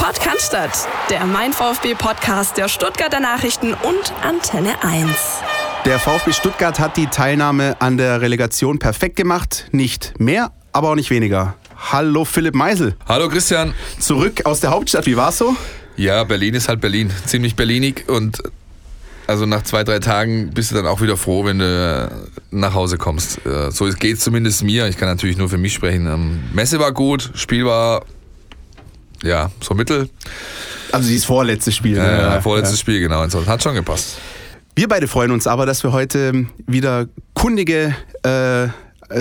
Podcast, der Mein VfB Podcast der Stuttgarter Nachrichten und Antenne 1. Der VfB Stuttgart hat die Teilnahme an der Relegation perfekt gemacht. Nicht mehr, aber auch nicht weniger. Hallo Philipp Meisel. Hallo Christian. Zurück aus der Hauptstadt, wie war's so? Ja, Berlin ist halt Berlin. Ziemlich berlinig und also nach zwei, drei Tagen bist du dann auch wieder froh, wenn du nach Hause kommst. Äh, so geht es zumindest mir. Ich kann natürlich nur für mich sprechen. Ähm, Messe war gut, Spiel war ja so mittel. Also dieses vorletzte Spiel. Äh, ja, vorletztes ja. Spiel, genau. Hat schon gepasst. Wir beide freuen uns aber, dass wir heute wieder kundige äh,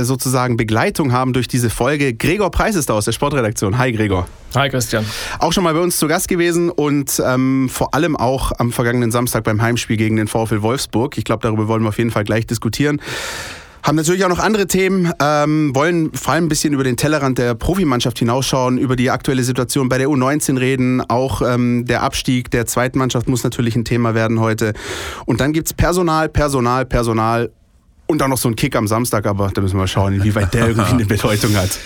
sozusagen Begleitung haben durch diese Folge. Gregor Preis ist da aus der Sportredaktion. Hi Gregor. Hi Christian. Auch schon mal bei uns zu Gast gewesen und ähm, vor allem auch am vergangenen Samstag beim Heimspiel gegen den VfL Wolfsburg. Ich glaube, darüber wollen wir auf jeden Fall gleich diskutieren. Haben natürlich auch noch andere Themen, ähm, wollen vor allem ein bisschen über den Tellerrand der Profimannschaft hinausschauen, über die aktuelle Situation bei der U19 reden. Auch ähm, der Abstieg der zweiten Mannschaft muss natürlich ein Thema werden heute. Und dann gibt es Personal, Personal, Personal und dann noch so ein Kick am Samstag, aber da müssen wir mal schauen, inwieweit der irgendwie eine Bedeutung hat.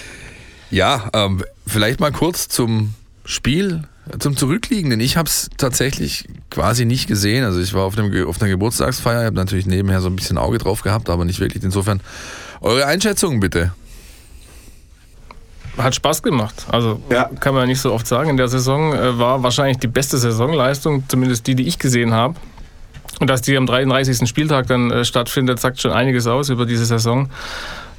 Ja, ähm, vielleicht mal kurz zum Spiel, zum Zurückliegenden. Ich habe es tatsächlich quasi nicht gesehen. Also ich war auf, dem, auf einer Geburtstagsfeier, habe natürlich nebenher so ein bisschen Auge drauf gehabt, aber nicht wirklich. Insofern eure Einschätzungen bitte. Hat Spaß gemacht. Also ja. kann man nicht so oft sagen. In der Saison äh, war wahrscheinlich die beste Saisonleistung, zumindest die, die ich gesehen habe. Und dass die am 33. Spieltag dann äh, stattfindet, sagt schon einiges aus über diese Saison.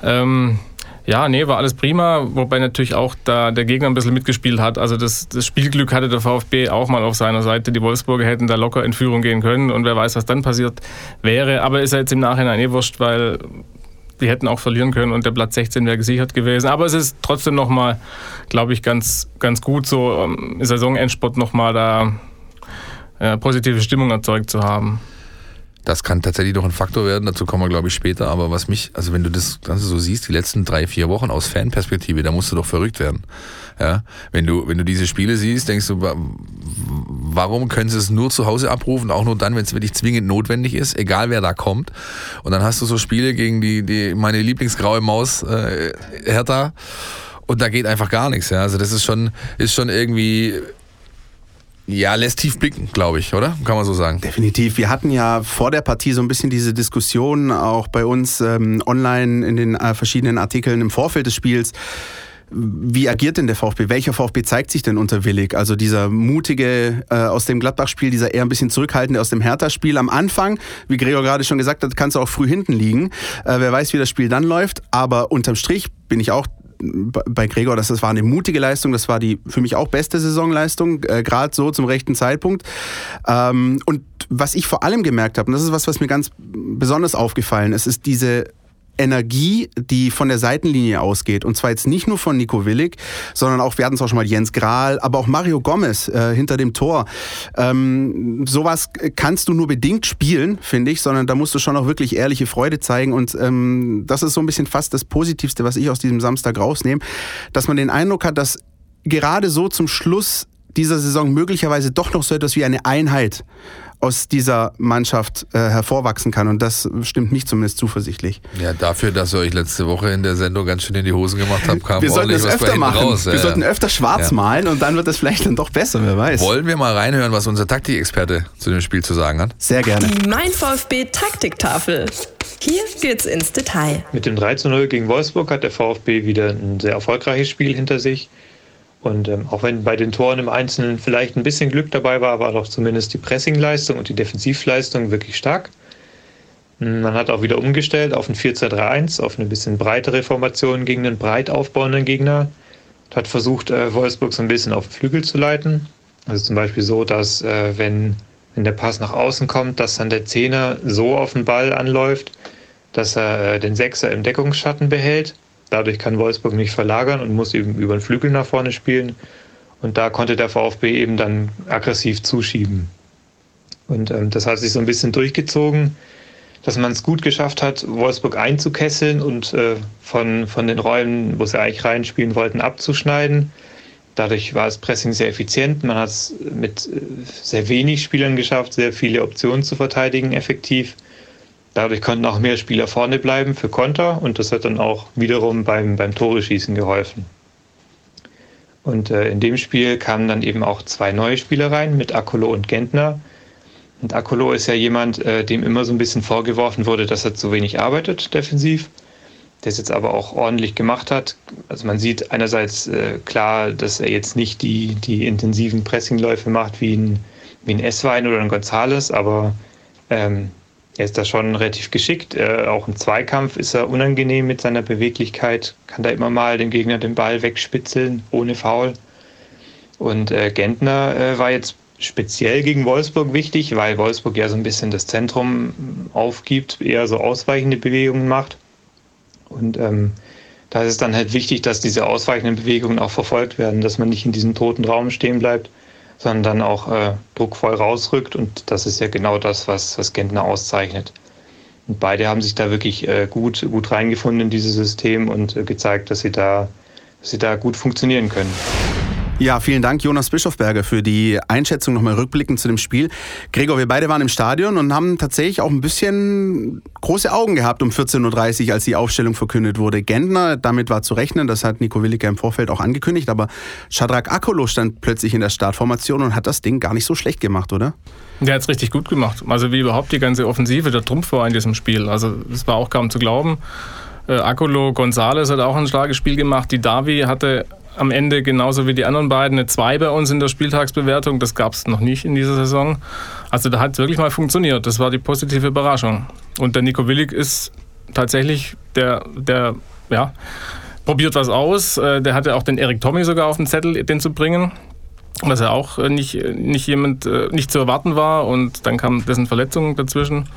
Ähm, ja, nee, war alles prima, wobei natürlich auch da der Gegner ein bisschen mitgespielt hat. Also das, das, Spielglück hatte der VfB auch mal auf seiner Seite. Die Wolfsburger hätten da locker in Führung gehen können und wer weiß, was dann passiert wäre. Aber ist ja jetzt im Nachhinein eh wurscht, weil die hätten auch verlieren können und der Platz 16 wäre gesichert gewesen. Aber es ist trotzdem nochmal, glaube ich, ganz, ganz gut, so im Saisonendsport nochmal da äh, positive Stimmung erzeugt zu haben. Das kann tatsächlich noch ein Faktor werden, dazu kommen wir, glaube ich, später. Aber was mich, also wenn du das Ganze so siehst, die letzten drei, vier Wochen aus Fanperspektive, da musst du doch verrückt werden. Ja, wenn du, wenn du diese Spiele siehst, denkst du, warum können sie es nur zu Hause abrufen, auch nur dann, wenn es wirklich zwingend notwendig ist, egal wer da kommt. Und dann hast du so Spiele gegen die, die meine Lieblingsgraue Maus, äh, Hertha, und da geht einfach gar nichts. Ja. Also das ist schon, ist schon irgendwie ja, lässt tief blicken, glaube ich, oder? Kann man so sagen. Definitiv. Wir hatten ja vor der Partie so ein bisschen diese Diskussion auch bei uns ähm, online in den äh, verschiedenen Artikeln im Vorfeld des Spiels. Wie agiert denn der VfB? Welcher VfB zeigt sich denn unter Willig? Also dieser mutige äh, aus dem Gladbach-Spiel, dieser eher ein bisschen zurückhaltende aus dem Hertha-Spiel am Anfang, wie Gregor gerade schon gesagt hat, kannst du auch früh hinten liegen. Äh, wer weiß, wie das Spiel dann läuft. Aber unterm Strich bin ich auch bei Gregor, das, das war eine mutige Leistung, das war die für mich auch beste Saisonleistung, äh, gerade so zum rechten Zeitpunkt. Ähm, und was ich vor allem gemerkt habe, und das ist was, was mir ganz besonders aufgefallen ist, ist diese Energie, die von der Seitenlinie ausgeht. Und zwar jetzt nicht nur von Nico Willig, sondern auch, wir hatten es auch schon mal Jens Grahl, aber auch Mario Gomez äh, hinter dem Tor. Ähm, sowas kannst du nur bedingt spielen, finde ich, sondern da musst du schon auch wirklich ehrliche Freude zeigen. Und ähm, das ist so ein bisschen fast das Positivste, was ich aus diesem Samstag rausnehme, dass man den Eindruck hat, dass gerade so zum Schluss dieser Saison möglicherweise doch noch so etwas wie eine Einheit aus dieser Mannschaft äh, hervorwachsen kann. Und das stimmt mich zumindest zuversichtlich. Ja, dafür, dass ihr euch letzte Woche in der Sendung ganz schön in die Hosen gemacht habt, kam Wir sollten es öfter machen. Raus. Wir ja, sollten öfter schwarz ja. malen und dann wird es vielleicht dann doch besser, wer weiß. Wollen wir mal reinhören, was unser Taktikexperte zu dem Spiel zu sagen hat? Sehr gerne. Die Mein VfB Taktiktafel. Hier geht's ins Detail. Mit dem 3 zu 0 gegen Wolfsburg hat der VfB wieder ein sehr erfolgreiches Spiel hinter sich. Und ähm, auch wenn bei den Toren im Einzelnen vielleicht ein bisschen Glück dabei war, war doch zumindest die Pressingleistung und die Defensivleistung wirklich stark. Man hat auch wieder umgestellt auf ein 4-2-3-1, auf eine bisschen breitere Formation gegen einen breit aufbauenden Gegner. Hat versucht, äh, Wolfsburg so ein bisschen auf den Flügel zu leiten. Also zum Beispiel so, dass äh, wenn, wenn der Pass nach außen kommt, dass dann der Zehner so auf den Ball anläuft, dass er äh, den Sechser im Deckungsschatten behält Dadurch kann Wolfsburg nicht verlagern und muss eben über den Flügel nach vorne spielen. Und da konnte der VfB eben dann aggressiv zuschieben. Und ähm, das hat sich so ein bisschen durchgezogen, dass man es gut geschafft hat, Wolfsburg einzukesseln und äh, von, von den Räumen, wo sie eigentlich reinspielen wollten, abzuschneiden. Dadurch war das Pressing sehr effizient. Man hat es mit äh, sehr wenig Spielern geschafft, sehr viele Optionen zu verteidigen, effektiv. Dadurch konnten auch mehr Spieler vorne bleiben für Konter und das hat dann auch wiederum beim, beim Tore-Schießen geholfen. Und äh, in dem Spiel kamen dann eben auch zwei neue Spieler rein mit Akolo und Gentner. Und Akolo ist ja jemand, äh, dem immer so ein bisschen vorgeworfen wurde, dass er zu wenig arbeitet defensiv der es jetzt aber auch ordentlich gemacht hat. Also man sieht einerseits äh, klar, dass er jetzt nicht die, die intensiven Pressingläufe macht wie ein, wie ein Esswein oder ein Gonzales, aber ähm, er ist da schon relativ geschickt. Äh, auch im Zweikampf ist er unangenehm mit seiner Beweglichkeit, kann da immer mal dem Gegner den Ball wegspitzeln, ohne Foul. Und äh, Gentner äh, war jetzt speziell gegen Wolfsburg wichtig, weil Wolfsburg ja so ein bisschen das Zentrum aufgibt, eher so ausweichende Bewegungen macht. Und ähm, da ist es dann halt wichtig, dass diese ausweichenden Bewegungen auch verfolgt werden, dass man nicht in diesem toten Raum stehen bleibt, sondern dann auch äh, druckvoll rausrückt. Und das ist ja genau das, was, was Gentner auszeichnet. Und beide haben sich da wirklich äh, gut, gut reingefunden in dieses System und äh, gezeigt, dass sie, da, dass sie da gut funktionieren können. Ja, vielen Dank, Jonas Bischofberger, für die Einschätzung nochmal rückblickend zu dem Spiel. Gregor, wir beide waren im Stadion und haben tatsächlich auch ein bisschen große Augen gehabt um 14.30 Uhr, als die Aufstellung verkündet wurde. Gentner, damit war zu rechnen, das hat Nico Williger im Vorfeld auch angekündigt, aber Shadrach Akolo stand plötzlich in der Startformation und hat das Ding gar nicht so schlecht gemacht, oder? Der hat es richtig gut gemacht. Also wie überhaupt die ganze Offensive der Trumpf war in diesem Spiel. Also es war auch kaum zu glauben. Äh, Akolo González hat auch ein starkes Spiel gemacht. Die Davi hatte am Ende genauso wie die anderen beiden eine 2 bei uns in der Spieltagsbewertung. Das gab es noch nicht in dieser Saison. Also da hat es wirklich mal funktioniert. Das war die positive Überraschung. Und der Nico Willig ist tatsächlich der, der ja, probiert was aus. Äh, der hatte auch den Erik Tommy sogar auf dem Zettel, den zu bringen. Was ja auch äh, nicht, nicht jemand äh, nicht zu erwarten war. Und dann kam dessen Verletzung dazwischen.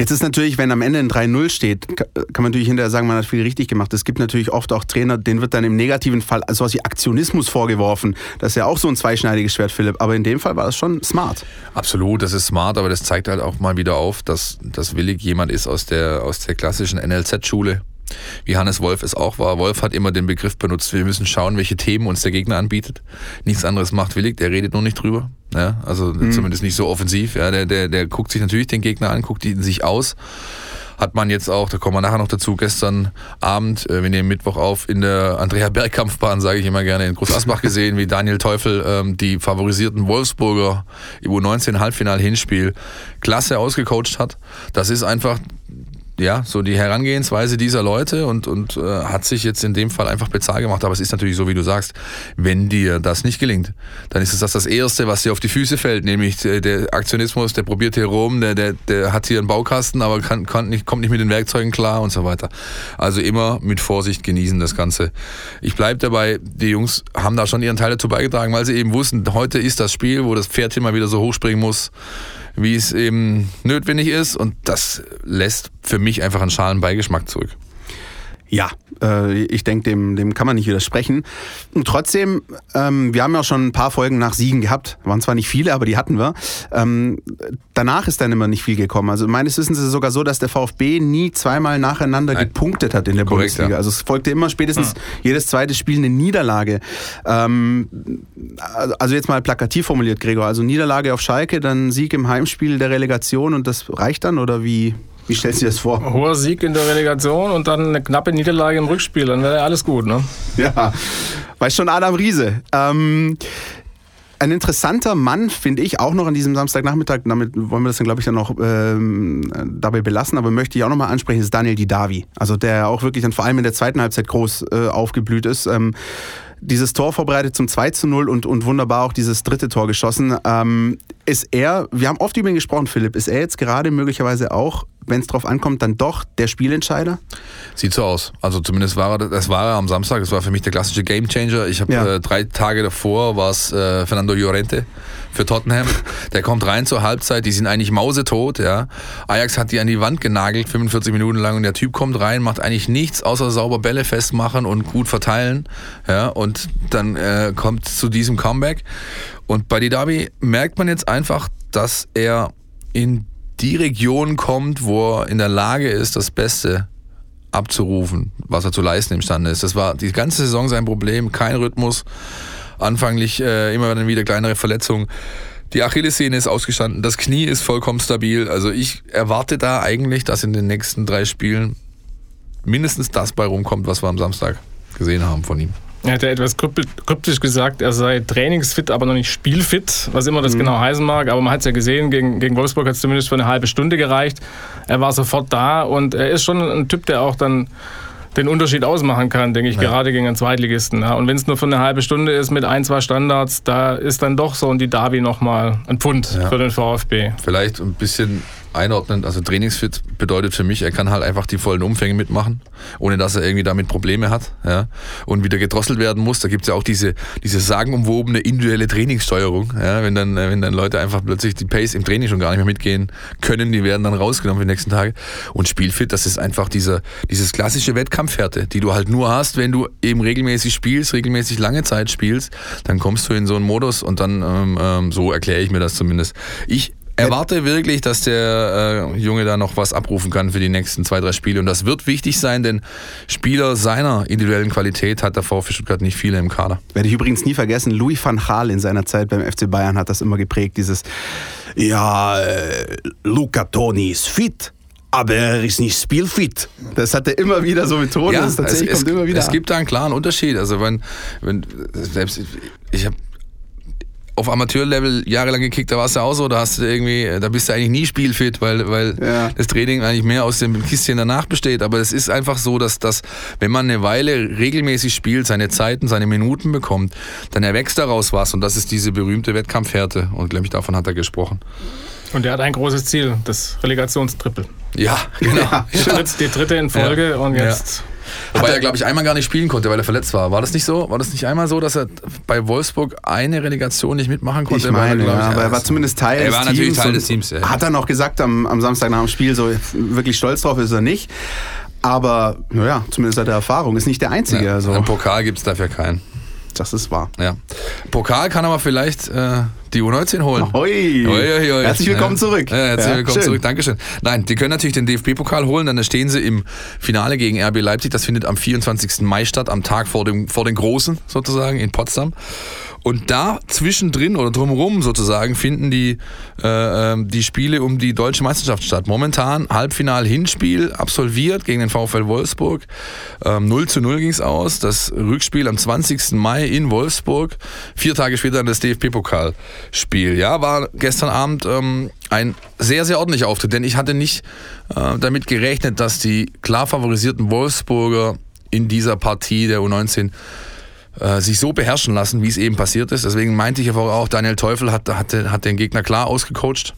Jetzt ist natürlich, wenn am Ende ein 3-0 steht, kann man natürlich hinterher sagen, man hat viel richtig gemacht. Es gibt natürlich oft auch Trainer, denen wird dann im negativen Fall sowas wie Aktionismus vorgeworfen. Das ist ja auch so ein zweischneidiges Schwert, Philipp. Aber in dem Fall war das schon smart. Absolut, das ist smart, aber das zeigt halt auch mal wieder auf, dass, dass Willig jemand ist aus der, aus der klassischen NLZ-Schule wie Hannes Wolf es auch war. Wolf hat immer den Begriff benutzt, wir müssen schauen, welche Themen uns der Gegner anbietet. Nichts anderes macht Willig, der redet nur nicht drüber. Ja, also mhm. zumindest nicht so offensiv. Ja, der, der, der guckt sich natürlich den Gegner an, guckt ihn sich aus hat man jetzt auch, da kommen wir nachher noch dazu, gestern Abend, äh, wir nehmen Mittwoch auf, in der Andrea Bergkampfbahn, sage ich immer gerne, in Großasbach gesehen, wie Daniel Teufel ähm, die favorisierten Wolfsburger U19 Halbfinal-Hinspiel klasse ausgecoacht hat. Das ist einfach ja, so die Herangehensweise dieser Leute und, und äh, hat sich jetzt in dem Fall einfach bezahlt gemacht. Aber es ist natürlich so, wie du sagst, wenn dir das nicht gelingt, dann ist es das das Erste, was dir auf die Füße fällt, nämlich der Aktionismus, der probiert hier rum, der, der, der hat hier einen Baukasten, aber kann, kann nicht, kommt nicht mit den Werkzeugen klar und so weiter. Also immer mit Vorsicht genießen das Ganze. Ich bleibe dabei, die Jungs haben da schon ihren Teil dazu beigetragen, weil sie eben wussten, heute ist das Spiel, wo das Pferd immer wieder so hochspringen muss wie es eben notwendig ist. Und das lässt für mich einfach einen schalen Beigeschmack zurück. Ja, äh, ich denke, dem, dem kann man nicht widersprechen. Und trotzdem, ähm, wir haben ja schon ein paar Folgen nach Siegen gehabt. Waren zwar nicht viele, aber die hatten wir. Ähm, danach ist dann immer nicht viel gekommen. Also meines Wissens ist es sogar so, dass der VfB nie zweimal nacheinander Nein. gepunktet hat in der Korrekt, Bundesliga. Ja. Also es folgte immer spätestens ja. jedes zweite Spiel eine Niederlage. Ähm, also jetzt mal plakativ formuliert, Gregor. Also Niederlage auf Schalke, dann Sieg im Heimspiel der Relegation und das reicht dann oder wie? Wie stellst du dir das vor? Hoher Sieg in der Relegation und dann eine knappe Niederlage im Rückspiel, dann wäre alles gut, ne? Ja, weiß schon Adam Riese. Ähm, ein interessanter Mann, finde ich, auch noch an diesem Samstagnachmittag, damit wollen wir das dann, glaube ich, dann noch ähm, dabei belassen, aber möchte ich auch nochmal ansprechen, ist Daniel Didavi. Also der auch wirklich dann vor allem in der zweiten Halbzeit groß äh, aufgeblüht ist. Ähm, dieses Tor vorbereitet zum 2 zu 0 und, und wunderbar auch dieses dritte Tor geschossen. Ähm, ist er, wir haben oft über ihn gesprochen, Philipp, ist er jetzt gerade möglicherweise auch, wenn es drauf ankommt, dann doch der Spielentscheider? Sieht so aus. Also zumindest war er, das war er am Samstag, das war für mich der klassische Gamechanger. Ich habe ja. äh, drei Tage davor war es äh, Fernando Llorente für Tottenham. Der kommt rein zur Halbzeit, die sind eigentlich mausetot, ja. Ajax hat die an die Wand genagelt, 45 Minuten lang, und der Typ kommt rein, macht eigentlich nichts, außer sauber Bälle festmachen und gut verteilen, ja. Und dann äh, kommt zu diesem Comeback. Und bei Didavi merkt man jetzt einfach, dass er in die Region kommt, wo er in der Lage ist, das Beste abzurufen, was er zu leisten imstande ist. Das war die ganze Saison sein Problem, kein Rhythmus, anfanglich äh, immer dann wieder kleinere Verletzungen. Die Achillessehne ist ausgestanden, das Knie ist vollkommen stabil. Also ich erwarte da eigentlich, dass in den nächsten drei Spielen mindestens das bei rumkommt, was wir am Samstag gesehen haben von ihm. Er hat ja etwas kryptisch gesagt, er sei trainingsfit, aber noch nicht spielfit, was immer das mhm. genau heißen mag. Aber man hat es ja gesehen, gegen, gegen Wolfsburg hat es zumindest für eine halbe Stunde gereicht. Er war sofort da und er ist schon ein Typ, der auch dann den Unterschied ausmachen kann, denke ich, ja. gerade gegen einen Zweitligisten. Ja. Und wenn es nur für eine halbe Stunde ist mit ein, zwei Standards, da ist dann doch so ein Didavi nochmal ein Pfund ja. für den VfB. Vielleicht ein bisschen einordnen. Also Trainingsfit bedeutet für mich, er kann halt einfach die vollen Umfänge mitmachen, ohne dass er irgendwie damit Probleme hat ja, und wieder gedrosselt werden muss. Da gibt es ja auch diese, diese sagenumwobene individuelle Trainingssteuerung. Ja, wenn, dann, wenn dann Leute einfach plötzlich die Pace im Training schon gar nicht mehr mitgehen können, die werden dann rausgenommen für die nächsten Tage. Und Spielfit, das ist einfach dieser, dieses klassische Wettkampfhärte, die du halt nur hast, wenn du eben regelmäßig spielst, regelmäßig lange Zeit spielst, dann kommst du in so einen Modus und dann, ähm, ähm so erkläre ich mir das zumindest. Ich erwarte wirklich, dass der äh, Junge da noch was abrufen kann für die nächsten zwei, drei Spiele. Und das wird wichtig sein, denn Spieler seiner individuellen Qualität hat der VfB Stuttgart nicht viele im Kader. Werde ich übrigens nie vergessen, Louis van Gaal in seiner Zeit beim FC Bayern hat das immer geprägt, dieses, ja, äh, Luca Toni ist fit aber er ist nicht spielfit. Das hat er immer wieder so betont. Ja, es, es, es gibt da einen klaren Unterschied. Also wenn, wenn selbst ich habe auf Amateurlevel jahrelang gekickt, da warst du auch so, da hast du irgendwie, da bist du eigentlich nie spielfit, weil, weil ja. das Training eigentlich mehr aus dem Kistchen danach besteht. Aber es ist einfach so, dass das, wenn man eine Weile regelmäßig spielt, seine Zeiten, seine Minuten bekommt, dann erwächst daraus was. Und das ist diese berühmte Wettkampfhärte. Und glaube ich, davon hat er gesprochen. Und er hat ein großes Ziel, das Relegationstrippel. Ja, genau. Ja. Die dritte in Folge ja. und jetzt Wobei er, glaube ich, einmal gar nicht spielen konnte, weil er verletzt war. War das nicht so? War das nicht einmal so, dass er bei Wolfsburg eine Relegation nicht mitmachen konnte? Ich meine, ja, aber er war zumindest Teil er des war Teams. natürlich Teil des Teams. Ja. Hat er noch gesagt am, am Samstag nach dem Spiel, so wirklich stolz drauf ist er nicht. Aber naja, zumindest hat er Erfahrung. Ist nicht der Einzige. Ja, also. Im Pokal gibt es dafür keinen. Das ist wahr. Ja. Pokal kann aber vielleicht äh, die U19 holen. Hoi. Hoi, hoi, hoi. Herzlich willkommen ja. zurück. Ja, herzlich ja, willkommen schön. zurück. Dankeschön. Nein, die können natürlich den DFB-Pokal holen, dann stehen sie im Finale gegen RB Leipzig. Das findet am 24. Mai statt, am Tag vor, dem, vor den Großen sozusagen in Potsdam. Und da zwischendrin oder drumherum sozusagen finden die, äh, ähm, die Spiele um die deutsche Meisterschaft statt. Momentan Halbfinal-Hinspiel absolviert gegen den VfL Wolfsburg. Ähm, 0 zu 0 ging es aus. Das Rückspiel am 20. Mai in Wolfsburg. Vier Tage später dann das DFB-Pokalspiel. Ja, war gestern Abend ähm, ein sehr, sehr ordentlicher Auftritt, denn ich hatte nicht äh, damit gerechnet, dass die klar favorisierten Wolfsburger in dieser Partie der U19 äh, sich so beherrschen lassen, wie es eben passiert ist. Deswegen meinte ich ja auch, Daniel Teufel hat, hat, hat den Gegner klar ausgecoacht.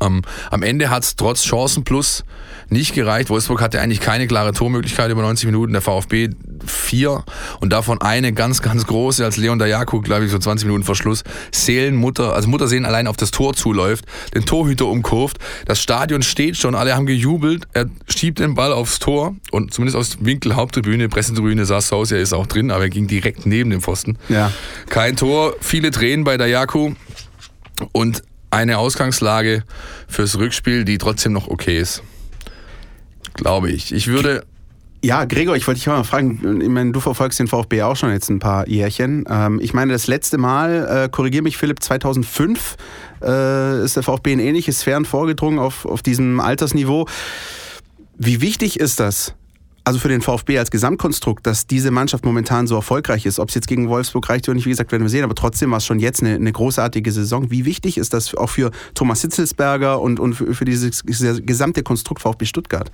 Ähm, am Ende hat es trotz Chancen plus nicht gereicht. Wolfsburg hatte eigentlich keine klare Tormöglichkeit über 90 Minuten. Der VfB vier und davon eine ganz, ganz große, als Leon Dayaku, glaube ich, so 20 Minuten Verschluss, Seelenmutter, also Muttersehen allein auf das Tor zuläuft, den Torhüter umkurvt. Das Stadion steht schon, alle haben gejubelt. Er schiebt den Ball aufs Tor und zumindest aus Winkel Haupttribüne, Pressetribüne sah es aus, er ist auch drin, aber er ging direkt neben dem Pfosten. Ja. Kein Tor, viele Tränen bei Dayaku und eine Ausgangslage fürs Rückspiel, die trotzdem noch okay ist. Glaube ich. Ich würde. Ja, Gregor, ich wollte dich mal fragen, ich meine, du verfolgst den VfB auch schon jetzt ein paar Jährchen. Ähm, ich meine, das letzte Mal, äh, korrigier mich Philipp, 2005 äh, ist der VfB in ähnliche Sphären vorgedrungen auf, auf diesem Altersniveau. Wie wichtig ist das, also für den VfB als Gesamtkonstrukt, dass diese Mannschaft momentan so erfolgreich ist. Ob es jetzt gegen Wolfsburg reicht oder nicht, wie gesagt, werden wir sehen, aber trotzdem war es schon jetzt eine, eine großartige Saison. Wie wichtig ist das auch für Thomas Hitzelsberger und, und für, für dieses gesamte Konstrukt VfB Stuttgart?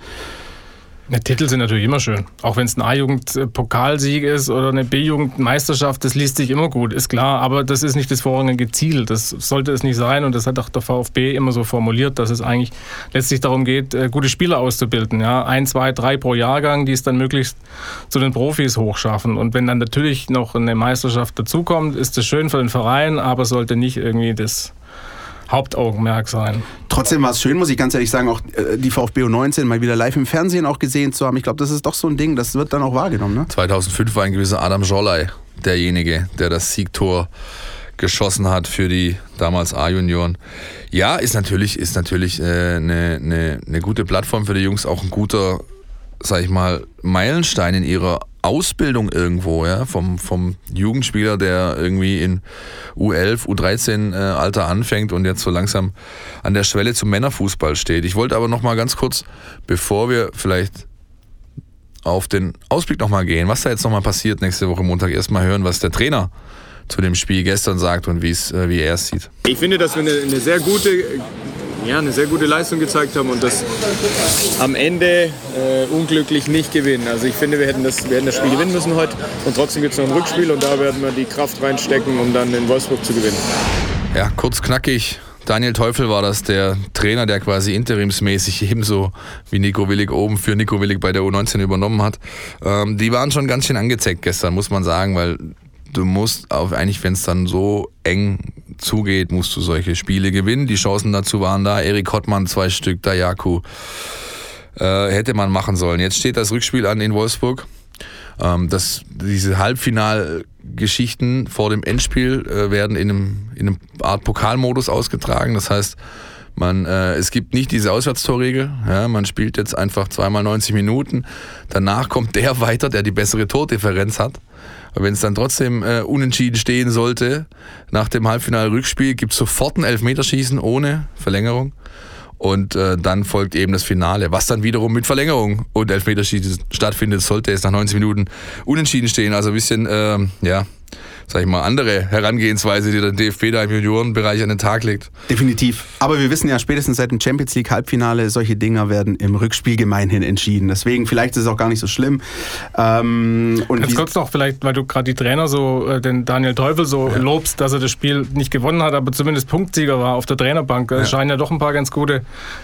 Ja, Titel sind natürlich immer schön. Auch wenn es ein A-Jugend-Pokalsieg ist oder eine B-Jugend-Meisterschaft, das liest sich immer gut, ist klar. Aber das ist nicht das vorrangige Ziel. Das sollte es nicht sein. Und das hat auch der VfB immer so formuliert, dass es eigentlich letztlich darum geht, äh, gute Spieler auszubilden. Ja? Ein, zwei, drei pro Jahrgang, die es dann möglichst zu den Profis hochschaffen. Und wenn dann natürlich noch eine Meisterschaft dazukommt, ist das schön für den Verein, aber sollte nicht irgendwie das Hauptaugenmerk sein. Trotzdem war es schön, muss ich ganz ehrlich sagen, auch äh, die VfB U19 mal wieder live im Fernsehen auch gesehen zu haben. Ich glaube, das ist doch so ein Ding, das wird dann auch wahrgenommen. Ne? 2005 war ein gewisser Adam Jolley derjenige, der das Siegtor geschossen hat für die damals A-Junioren. Ja, ist natürlich, ist natürlich äh, eine, eine, eine gute Plattform für die Jungs, auch ein guter, sag ich mal, Meilenstein in ihrer Ausbildung irgendwo, ja, vom, vom Jugendspieler, der irgendwie in U11, U13 äh, Alter anfängt und jetzt so langsam an der Schwelle zum Männerfußball steht. Ich wollte aber noch mal ganz kurz, bevor wir vielleicht auf den Ausblick nochmal gehen, was da jetzt nochmal passiert nächste Woche Montag. Erstmal hören, was der Trainer zu dem Spiel gestern sagt und äh, wie er es sieht. Ich finde, dass wir eine, eine, sehr gute, ja, eine sehr gute Leistung gezeigt haben und das am Ende äh, unglücklich nicht gewinnen. Also ich finde, wir hätten, das, wir hätten das Spiel gewinnen müssen heute und trotzdem gibt es noch ein Rückspiel und da werden wir die Kraft reinstecken, um dann in Wolfsburg zu gewinnen. Ja, kurz knackig. Daniel Teufel war das, der Trainer, der quasi interimsmäßig ebenso wie Nico Willig oben für Nico Willig bei der U19 übernommen hat. Ähm, die waren schon ganz schön angezeckt gestern, muss man sagen, weil du musst, auf, eigentlich wenn es dann so eng zugeht, musst du solche Spiele gewinnen. Die Chancen dazu waren da. Erik Hottmann zwei Stück, Dayaku. Äh, hätte man machen sollen. Jetzt steht das Rückspiel an in Wolfsburg. Ähm, das, diese Halbfinalgeschichten vor dem Endspiel äh, werden in einem, in einem Art Pokalmodus ausgetragen. Das heißt, man, äh, es gibt nicht diese Auswärtstorregel. Ja, man spielt jetzt einfach zweimal 90 Minuten. Danach kommt der weiter, der die bessere Tordifferenz hat. Wenn es dann trotzdem äh, unentschieden stehen sollte, nach dem Halbfinale-Rückspiel gibt es sofort ein Elfmeterschießen ohne Verlängerung. Und äh, dann folgt eben das Finale, was dann wiederum mit Verlängerung und Elfmeterschießen stattfindet, sollte es nach 90 Minuten unentschieden stehen. Also ein bisschen, äh, ja, sag ich mal, andere Herangehensweise, die der DFB da im Juniorenbereich an den Tag legt. Definitiv. Aber wir wissen ja spätestens seit dem Champions League Halbfinale, solche Dinger werden im Rückspiel gemeinhin entschieden. Deswegen vielleicht ist es auch gar nicht so schlimm. Ähm, und Ganz kurz noch vielleicht, weil du gerade die Trainer so, äh, den Daniel Teufel so ja. lobst, dass er das Spiel nicht gewonnen hat, aber zumindest Punktsieger war auf der Trainerbank. Es scheinen ja doch ein paar ganz gute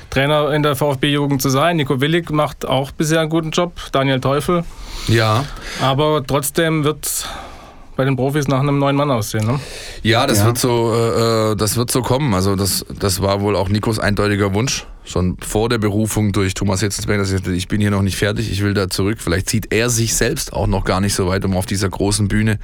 Trainer in der VfB-Jugend zu sein. Nico Willig macht auch bisher einen guten Job. Daniel Teufel. Ja. Aber trotzdem wird bei den Profis nach einem neuen Mann aussehen. Ne? Ja, das ja. wird so, äh, äh, das wird so kommen. Also das, das war wohl auch Nikos eindeutiger Wunsch schon vor der Berufung durch Thomas ich, ich bin hier noch nicht fertig, ich will da zurück. Vielleicht zieht er sich selbst auch noch gar nicht so weit, um auf dieser großen Bühne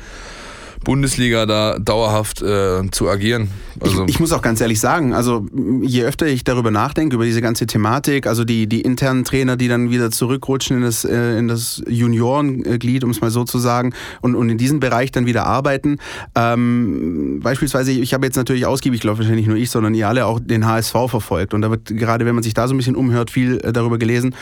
Bundesliga da dauerhaft äh, zu agieren. Also ich, ich, muss auch ganz ehrlich sagen, also je öfter ich darüber nachdenke, über diese ganze Thematik, also die, die internen Trainer, die dann wieder zurückrutschen in das, äh, in das Juniorenglied, um es mal so zu sagen, und, und in diesem Bereich dann wieder arbeiten. Ähm, beispielsweise, ich habe jetzt natürlich ausgiebig, ich glaube wahrscheinlich nicht nur ich, sondern ihr alle auch den HSV verfolgt. Und da wird gerade, wenn man sich da so ein bisschen umhört, viel äh, darüber gelesen,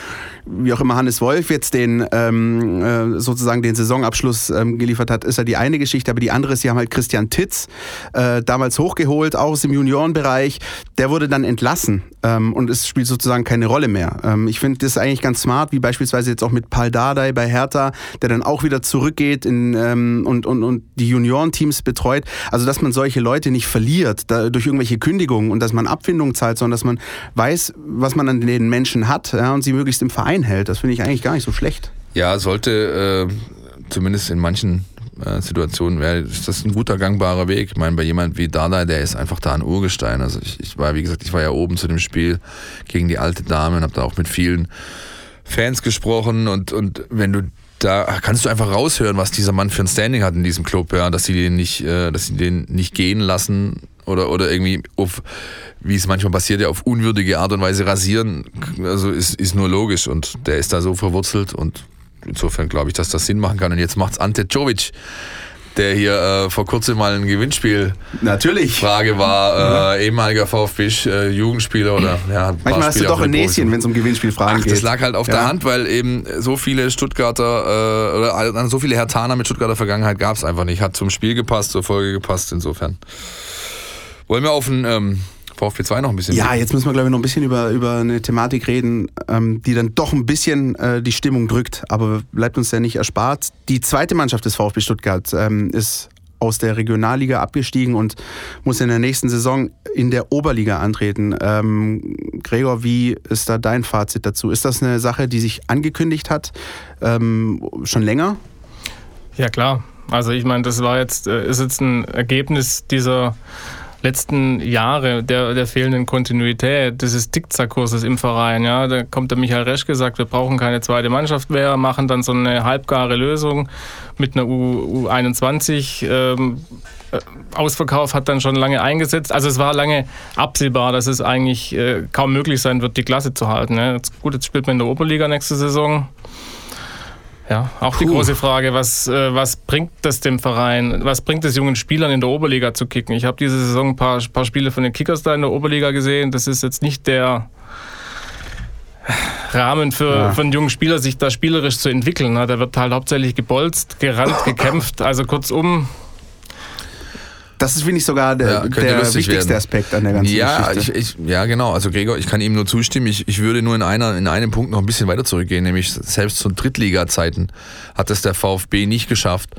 wie auch immer Hannes Wolf jetzt den ähm, äh, sozusagen den Saisonabschluss ähm, geliefert hat, ist ja die eine Geschichte, aber die andere ist, sie haben halt Christian Titz äh, damals hochgeholt, auch aus dem Juniorenbereich. Der wurde dann entlassen ähm, und es spielt sozusagen keine Rolle mehr. Ähm, ich finde das eigentlich ganz smart, wie beispielsweise jetzt auch mit Paul Dardai bei Hertha, der dann auch wieder zurückgeht in, ähm, und, und, und die Juniorenteams betreut. Also, dass man solche Leute nicht verliert da, durch irgendwelche Kündigungen und dass man Abfindungen zahlt, sondern dass man weiß, was man an den Menschen hat ja, und sie möglichst im Verein hält. Das finde ich eigentlich gar nicht so schlecht. Ja, sollte äh, zumindest in manchen äh, Situationen wäre ist das ein guter gangbarer Weg. Ich meine, bei jemand wie Dada, der ist einfach da ein Urgestein. Also ich, ich war, wie gesagt, ich war ja oben zu dem Spiel gegen die alte Dame und habe da auch mit vielen Fans gesprochen und, und wenn du da kannst du einfach raushören, was dieser Mann für ein Standing hat in diesem Club, ja, dass sie den nicht, äh, dass sie den nicht gehen lassen oder, oder irgendwie auf, wie es manchmal passiert, ja, auf unwürdige Art und Weise rasieren. Also ist, ist nur logisch und der ist da so verwurzelt und insofern glaube ich, dass das Sinn machen kann. Und jetzt macht es Ante Czovic der hier äh, vor kurzem mal ein Gewinnspiel Natürlich. Frage war, äh, ehemaliger VfB äh, Jugendspieler oder ja, Manchmal hast du doch ein Näschen, wenn es um Gewinnspielfragen Ach, geht. Das lag halt auf ja. der Hand, weil eben so viele Stuttgarter äh, oder so viele Hertaner mit Stuttgarter Vergangenheit gab es einfach nicht. Hat zum Spiel gepasst, zur Folge gepasst, insofern. Wollen wir auf ein ähm, VfB 2 noch ein bisschen. Ja, jetzt müssen wir, glaube ich, noch ein bisschen über, über eine Thematik reden, ähm, die dann doch ein bisschen äh, die Stimmung drückt, aber bleibt uns ja nicht erspart. Die zweite Mannschaft des VfB Stuttgart ähm, ist aus der Regionalliga abgestiegen und muss in der nächsten Saison in der Oberliga antreten. Ähm, Gregor, wie ist da dein Fazit dazu? Ist das eine Sache, die sich angekündigt hat, ähm, schon länger? Ja, klar. Also ich meine, das war jetzt, äh, ist jetzt ein Ergebnis dieser letzten Jahre der, der fehlenden Kontinuität dieses Tickzack-Kurses im Verein. Ja, da kommt der Michael Resch gesagt, wir brauchen keine zweite Mannschaft mehr, machen dann so eine halbgare Lösung mit einer U, U21. Ähm, äh, Ausverkauf hat dann schon lange eingesetzt. Also es war lange absehbar, dass es eigentlich äh, kaum möglich sein wird, die Klasse zu halten. Ne? Jetzt, gut, jetzt spielt man in der Oberliga nächste Saison. Ja, auch Puh. die große Frage, was, äh, was bringt das dem Verein? Was bringt es jungen Spielern in der Oberliga zu kicken? Ich habe diese Saison ein paar, paar Spiele von den Kickers da in der Oberliga gesehen. Das ist jetzt nicht der Rahmen für, ja. für einen jungen Spieler, sich da spielerisch zu entwickeln. Da wird halt hauptsächlich gebolzt, gerannt, gekämpft. Also kurzum, das ist, finde ich, sogar der, ja, der wichtigste werden. Aspekt an der ganzen ja, Geschichte. Ich, ich, ja, genau. Also Gregor, ich kann ihm nur zustimmen. Ich, ich würde nur in, einer, in einem Punkt noch ein bisschen weiter zurückgehen, nämlich selbst zu Drittliga-Zeiten hat es der VfB nicht geschafft,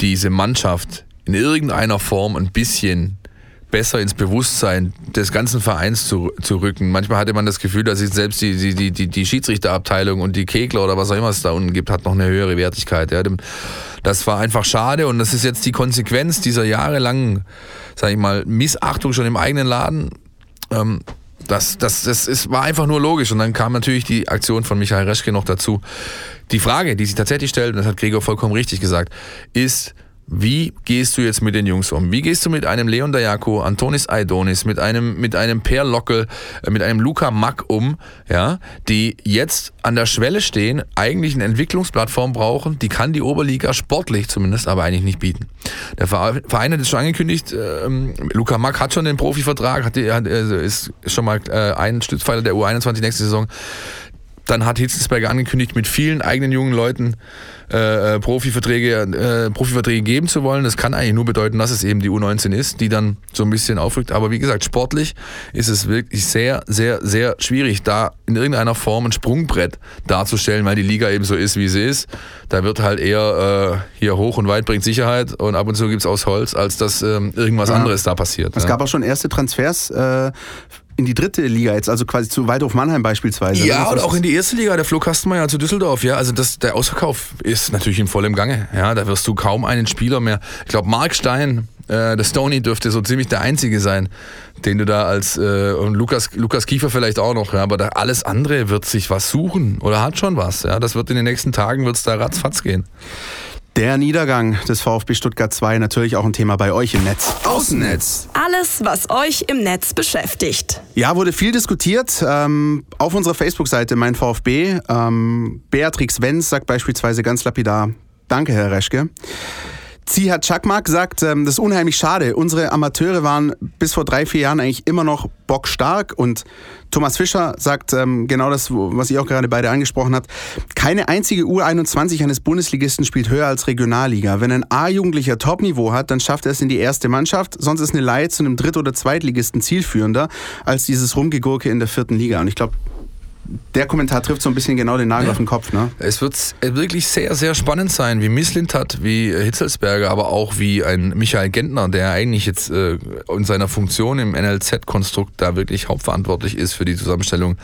diese Mannschaft in irgendeiner Form ein bisschen besser ins Bewusstsein des ganzen Vereins zu, zu rücken. Manchmal hatte man das Gefühl, dass selbst die, die, die, die Schiedsrichterabteilung und die Kegler oder was auch immer es da unten gibt, hat noch eine höhere Wertigkeit. Ja. Das war einfach schade und das ist jetzt die Konsequenz dieser jahrelangen, sag ich mal, Missachtung schon im eigenen Laden. Ähm, das, das, das ist, war einfach nur logisch. Und dann kam natürlich die Aktion von Michael Reschke noch dazu. Die Frage, die sich tatsächlich stellt, und das hat Gregor vollkommen richtig gesagt, ist, wie gehst du jetzt mit den Jungs um? Wie gehst du mit einem Leon Dayako, Antonis Aidonis, mit einem, mit einem Per Lockel, äh, mit einem Luca Mack um, ja, die jetzt an der Schwelle stehen, eigentlich eine Entwicklungsplattform brauchen, die kann die Oberliga sportlich zumindest aber eigentlich nicht bieten. Der Verein hat es schon angekündigt, ähm, Luca Mack hat schon den Profivertrag, hat, hat, also ist schon mal äh, ein Stützpfeiler der U21 nächste Saison. Dann hat Hitzelsberger angekündigt, mit vielen eigenen jungen Leuten äh, äh, Profiverträge, äh, Profiverträge geben zu wollen. Das kann eigentlich nur bedeuten, dass es eben die U19 ist, die dann so ein bisschen aufrückt. Aber wie gesagt, sportlich ist es wirklich sehr, sehr, sehr schwierig, da in irgendeiner Form ein Sprungbrett darzustellen, weil die Liga eben so ist, wie sie ist. Da wird halt eher äh, hier hoch und weit bringt Sicherheit und ab und zu gibt es aus Holz, als dass ähm, irgendwas ja. anderes da passiert. Es ja. gab auch schon erste Transfers äh, in die dritte Liga jetzt, also quasi zu Waldhof Mannheim beispielsweise. Ja, oder auch in die erste Liga, der Flo Kastenmeier zu Düsseldorf, ja. Also das, der Ausverkauf ist natürlich in vollem Gange. Ja, da wirst du kaum einen Spieler mehr. Ich glaube, Mark Stein, äh, der Stoney dürfte so ziemlich der einzige sein, den du da als äh, und Lukas, Lukas Kiefer vielleicht auch noch, ja, aber da alles andere wird sich was suchen oder hat schon was. Ja, das wird in den nächsten Tagen wird's da ratzfatz gehen. Der Niedergang des VfB Stuttgart 2 natürlich auch ein Thema bei euch im Netz. Außennetz. Alles, was euch im Netz beschäftigt. Ja, wurde viel diskutiert. Ähm, auf unserer Facebook-Seite Mein VfB. Ähm, Beatrix Wenz sagt beispielsweise ganz lapidar, danke Herr Reschke. Zihat Chakmak sagt, ähm, das ist unheimlich schade. Unsere Amateure waren bis vor drei, vier Jahren eigentlich immer noch bockstark. Und Thomas Fischer sagt ähm, genau das, was ihr auch gerade beide angesprochen habt. Keine einzige U21 eines Bundesligisten spielt höher als Regionalliga. Wenn ein A-Jugendlicher Topniveau hat, dann schafft er es in die erste Mannschaft. Sonst ist eine Leihe zu einem Dritt- oder Zweitligisten zielführender als dieses Rumgegurke in der vierten Liga. Und ich glaube, der Kommentar trifft so ein bisschen genau den Nagel ja. auf den Kopf. Ne? Es wird wirklich sehr, sehr spannend sein, wie Misslind hat, wie Hitzelsberger, aber auch wie ein Michael Gentner, der eigentlich jetzt äh, in seiner Funktion im NLZ-Konstrukt da wirklich hauptverantwortlich ist für die Zusammenstellung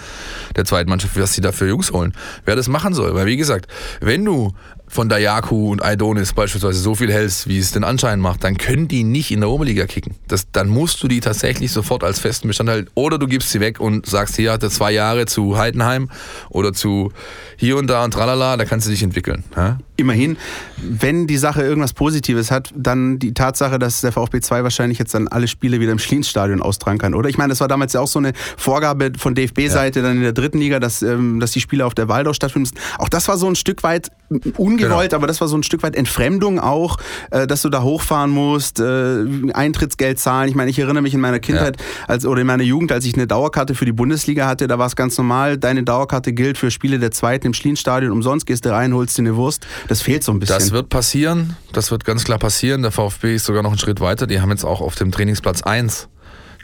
der zweiten Mannschaft, was sie da für Jungs holen. Wer das machen soll. Weil wie gesagt, wenn du von Dayaku und Aidonis beispielsweise so viel hältst, wie es den Anschein macht, dann können die nicht in der Oberliga kicken. Das, dann musst du die tatsächlich sofort als festen Bestandteil oder du gibst sie weg und sagst, hier hat er zwei Jahre zu Heidenheim oder zu hier und da und tralala, da kannst du dich entwickeln. Ja? Immerhin, wenn die Sache irgendwas Positives hat, dann die Tatsache, dass der VfB 2 wahrscheinlich jetzt dann alle Spiele wieder im Schlienstadion austragen kann, oder? Ich meine, das war damals ja auch so eine Vorgabe von DFB-Seite ja. dann in der dritten Liga, dass, ähm, dass die Spiele auf der Waldau stattfinden müssen. Auch das war so ein Stück weit ungewollt, genau. aber das war so ein Stück weit Entfremdung auch, äh, dass du da hochfahren musst, äh, Eintrittsgeld zahlen. Ich meine, ich erinnere mich in meiner Kindheit ja. als, oder in meiner Jugend, als ich eine Dauerkarte für die Bundesliga hatte, da war es ganz normal, deine Dauerkarte gilt für Spiele der zweiten im Schlienstadion umsonst, gehst du rein, holst dir eine Wurst. Das fehlt so ein bisschen. Das wird passieren, das wird ganz klar passieren. Der VfB ist sogar noch einen Schritt weiter. Die haben jetzt auch auf dem Trainingsplatz 1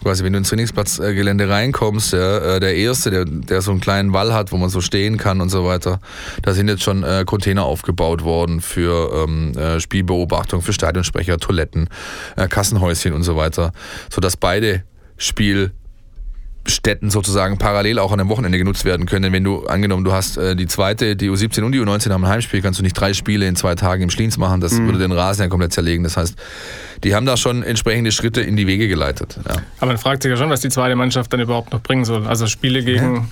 quasi, wenn du ins Trainingsplatzgelände reinkommst, der, äh, der erste, der, der so einen kleinen Wall hat, wo man so stehen kann und so weiter, da sind jetzt schon äh, Container aufgebaut worden für ähm, äh, Spielbeobachtung, für Stadionsprecher, Toiletten, äh, Kassenhäuschen und so weiter, sodass beide Spiel Städten sozusagen parallel auch an einem Wochenende genutzt werden können. Wenn du, angenommen, du hast äh, die zweite, die U17 und die U19 haben ein Heimspiel, kannst du nicht drei Spiele in zwei Tagen im Schliens machen. Das mhm. würde den Rasen ja komplett zerlegen. Das heißt, die haben da schon entsprechende Schritte in die Wege geleitet. Ja. Aber man fragt sich ja schon, was die zweite Mannschaft dann überhaupt noch bringen soll. Also Spiele gegen ja.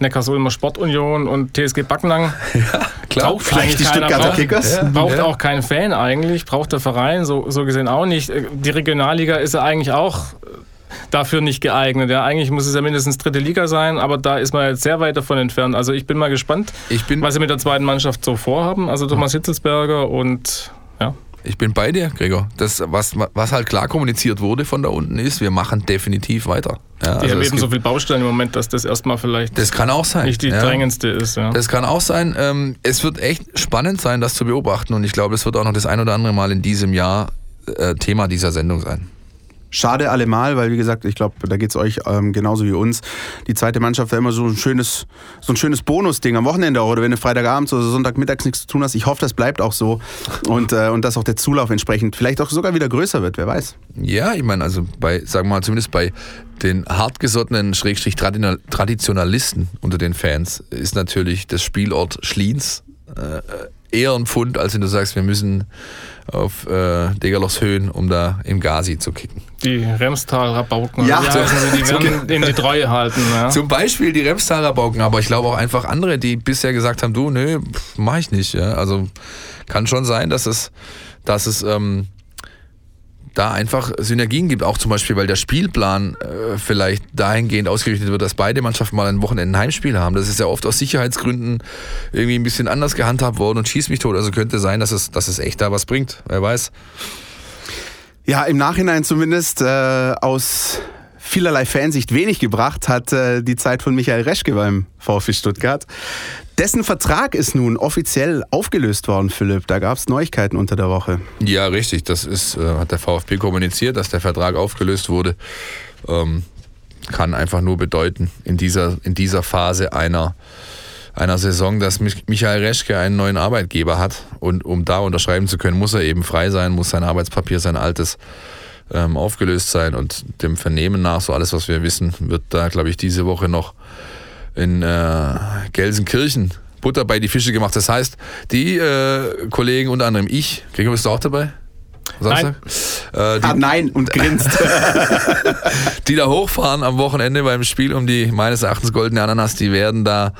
Neckarsulmer Sportunion und TSG Backnang. Ja, klar. Braucht Vielleicht die Stuttgarter braucht, Kickers. Ja, braucht ja. auch kein Fan eigentlich, braucht der Verein so, so gesehen auch nicht. Die Regionalliga ist ja eigentlich auch dafür nicht geeignet. Ja, eigentlich muss es ja mindestens dritte Liga sein, aber da ist man jetzt sehr weit davon entfernt. Also ich bin mal gespannt, bin was sie mit der zweiten Mannschaft so vorhaben. Also Thomas Hitzelsberger und ja. Ich bin bei dir, Gregor. Das, was, was halt klar kommuniziert wurde von da unten ist, wir machen definitiv weiter. Ja, die also haben eben so viel Baustellen im Moment, dass das erstmal vielleicht das kann auch sein. nicht die ja. drängendste ist. Ja. Das kann auch sein. Ähm, es wird echt spannend sein, das zu beobachten und ich glaube, es wird auch noch das ein oder andere Mal in diesem Jahr äh, Thema dieser Sendung sein. Schade allemal, weil wie gesagt, ich glaube, da geht es euch ähm, genauso wie uns. Die zweite Mannschaft wäre immer so ein schönes, so ein schönes Bonusding am Wochenende auch, oder wenn du Freitagabends oder Sonntagmittags nichts zu tun hast. Ich hoffe, das bleibt auch so und, äh, und dass auch der Zulauf entsprechend vielleicht auch sogar wieder größer wird, wer weiß. Ja, ich meine, also bei, sagen wir mal, zumindest bei den hartgesottenen Schrägstrich Traditionalisten unter den Fans ist natürlich das Spielort Schliens äh, eher ein Pfund, als wenn du sagst, wir müssen auf äh, Degerlochs Höhen, um da im Gazi zu kicken. Die Remstal-Rabauken, ja, sie, die werden in die Treue halten. Ja. Zum Beispiel die Remstal-Rabauken, aber ich glaube auch einfach andere, die bisher gesagt haben, du, nö, mach ich nicht. Ja? Also kann schon sein, dass es, dass es ähm, da einfach Synergien gibt, auch zum Beispiel, weil der Spielplan äh, vielleicht dahingehend ausgerichtet wird, dass beide Mannschaften mal ein Wochenende ein Heimspiel haben. Das ist ja oft aus Sicherheitsgründen irgendwie ein bisschen anders gehandhabt worden und schießt mich tot. Also könnte sein, dass es, dass es echt da was bringt. Wer weiß. Ja, im Nachhinein zumindest äh, aus vielerlei Fansicht wenig gebracht hat äh, die Zeit von Michael Reschke beim VfB Stuttgart. Dessen Vertrag ist nun offiziell aufgelöst worden, Philipp. Da gab es Neuigkeiten unter der Woche. Ja, richtig. Das ist, äh, hat der VfB kommuniziert, dass der Vertrag aufgelöst wurde. Ähm, kann einfach nur bedeuten, in dieser, in dieser Phase einer, einer Saison, dass Michael Reschke einen neuen Arbeitgeber hat. Und um da unterschreiben zu können, muss er eben frei sein, muss sein Arbeitspapier, sein altes ähm, aufgelöst sein. Und dem Vernehmen nach, so alles, was wir wissen, wird da, glaube ich, diese Woche noch in äh, Gelsenkirchen Butter bei die Fische gemacht. Das heißt, die äh, Kollegen, unter anderem ich, Gregor, bist du auch dabei? Samstag? Nein. Äh, die, ah, nein und grinst. die da hochfahren am Wochenende beim Spiel um die meines Erachtens goldene Ananas, die werden da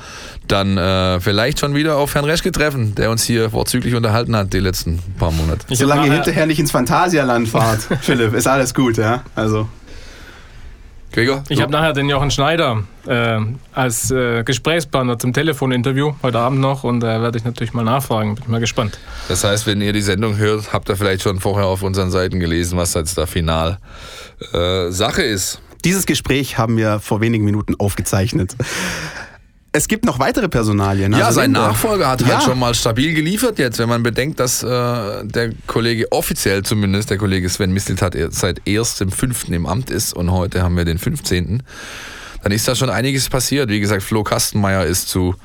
dann äh, vielleicht schon wieder auf Herrn Reschke treffen, der uns hier vorzüglich unterhalten hat die letzten paar Monate. Solange ihr hinterher nicht ins Phantasialand fahrt, Philipp, ist alles gut, ja? Also. Gregor? Ich habe nachher den Jochen Schneider äh, als äh, Gesprächspartner zum Telefoninterview heute Abend noch und da äh, werde ich natürlich mal nachfragen. Bin mal gespannt. Das heißt, wenn ihr die Sendung hört, habt ihr vielleicht schon vorher auf unseren Seiten gelesen, was jetzt da final äh, Sache ist. Dieses Gespräch haben wir vor wenigen Minuten aufgezeichnet. Es gibt noch weitere Personalien. Ja, also sein Nachfolger hat halt ja. halt schon mal stabil geliefert jetzt, wenn man bedenkt, dass äh, der Kollege offiziell zumindest, der Kollege Sven Mistel hat seit 1.5. im Amt ist und heute haben wir den 15. Dann ist da schon einiges passiert. Wie gesagt, Flo Kastenmeier ist zu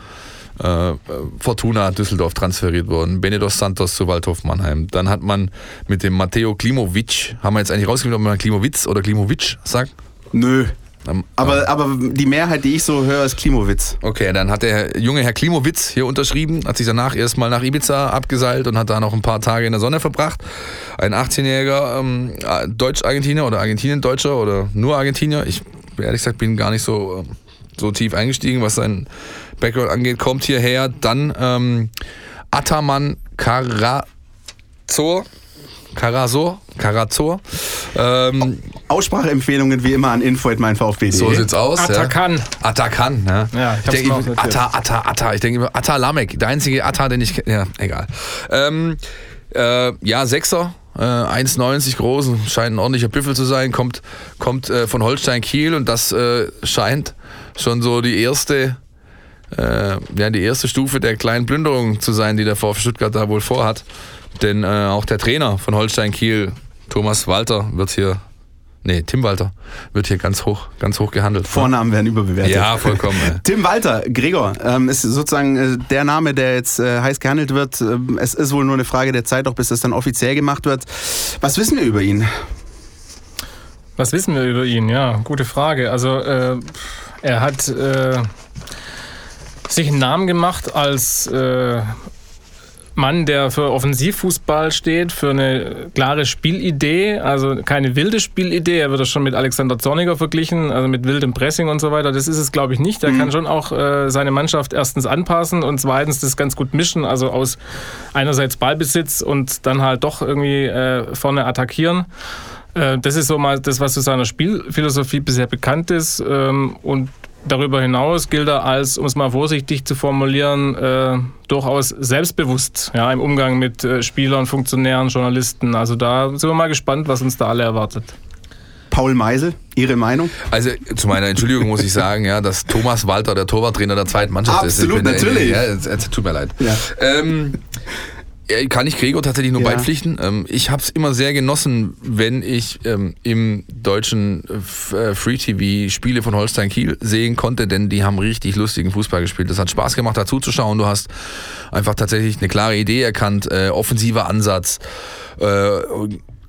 äh, Fortuna Düsseldorf transferiert worden, Benedos Santos zu Waldhof Mannheim. Dann hat man mit dem Matteo Klimovic, haben wir jetzt eigentlich rausgefunden, ob man Klimowitz oder Klimovic sagt? Nö, aber, aber die Mehrheit, die ich so höre, ist Klimowitz. Okay, dann hat der junge Herr Klimowitz hier unterschrieben, hat sich danach erstmal nach Ibiza abgeseilt und hat da noch ein paar Tage in der Sonne verbracht. Ein 18-jähriger ähm, Deutsch-Argentinier oder Argentinien-Deutscher oder nur Argentinier. Ich ehrlich gesagt bin gar nicht so, so tief eingestiegen, was sein Background angeht. Kommt hierher. Dann ähm, Ataman Karazor Karazor, Karazor. Ähm, Ausspracheempfehlungen wie immer an info@meinvfb.de. So sieht's aus. Atakan. Ja. Atakan, ja. ja ich, ich denke, Atta, Atta, Atta. Ich denke immer, Atta Lamek, der einzige Atta, den ich kenne. Ja, egal. Ähm, äh, ja, Sechser, äh, 1,90 groß, scheint ein ordentlicher Büffel zu sein, kommt, kommt äh, von Holstein Kiel und das äh, scheint schon so die erste, äh, ja, die erste Stufe der kleinen Plünderung zu sein, die der VfB Stuttgart da wohl vorhat. Denn äh, auch der Trainer von Holstein Kiel, Thomas Walter, wird hier Nee, Tim Walter wird hier ganz hoch, ganz hoch gehandelt. Vornamen werden überbewertet. Ja, vollkommen. Tim Walter, Gregor, ähm, ist sozusagen äh, der Name, der jetzt äh, heiß gehandelt wird. Ähm, es ist wohl nur eine Frage der Zeit, auch bis das dann offiziell gemacht wird. Was wissen wir über ihn? Was wissen wir über ihn? Ja, gute Frage. Also äh, er hat äh, sich einen Namen gemacht als äh, Mann, der für Offensivfußball steht, für eine klare Spielidee, also keine wilde Spielidee. Er wird das schon mit Alexander Zorniger verglichen, also mit wildem Pressing und so weiter. Das ist es, glaube ich, nicht. Er mhm. kann schon auch äh, seine Mannschaft erstens anpassen und zweitens das ganz gut mischen, also aus einerseits Ballbesitz und dann halt doch irgendwie äh, vorne attackieren. Äh, das ist so mal das, was zu seiner Spielphilosophie bisher bekannt ist. Ähm, und darüber hinaus gilt er als, um es mal vorsichtig zu formulieren, äh, durchaus selbstbewusst ja, im Umgang mit äh, Spielern, Funktionären, Journalisten. Also da sind wir mal gespannt, was uns da alle erwartet. Paul Meisel, Ihre Meinung? Also zu meiner Entschuldigung muss ich sagen, ja, dass Thomas Walter der Torwarttrainer der zweiten Mannschaft Absolut, ist. Absolut, natürlich. Ja, es, es, tut mir leid. Ja. Ähm, kann ich Gregor tatsächlich nur ja. beipflichten. Ähm, ich habe es immer sehr genossen, wenn ich ähm, im deutschen äh, Free TV Spiele von Holstein Kiel sehen konnte, denn die haben richtig lustigen Fußball gespielt. Das hat Spaß gemacht, dazu zu schauen. Du hast einfach tatsächlich eine klare Idee erkannt, äh, offensiver Ansatz.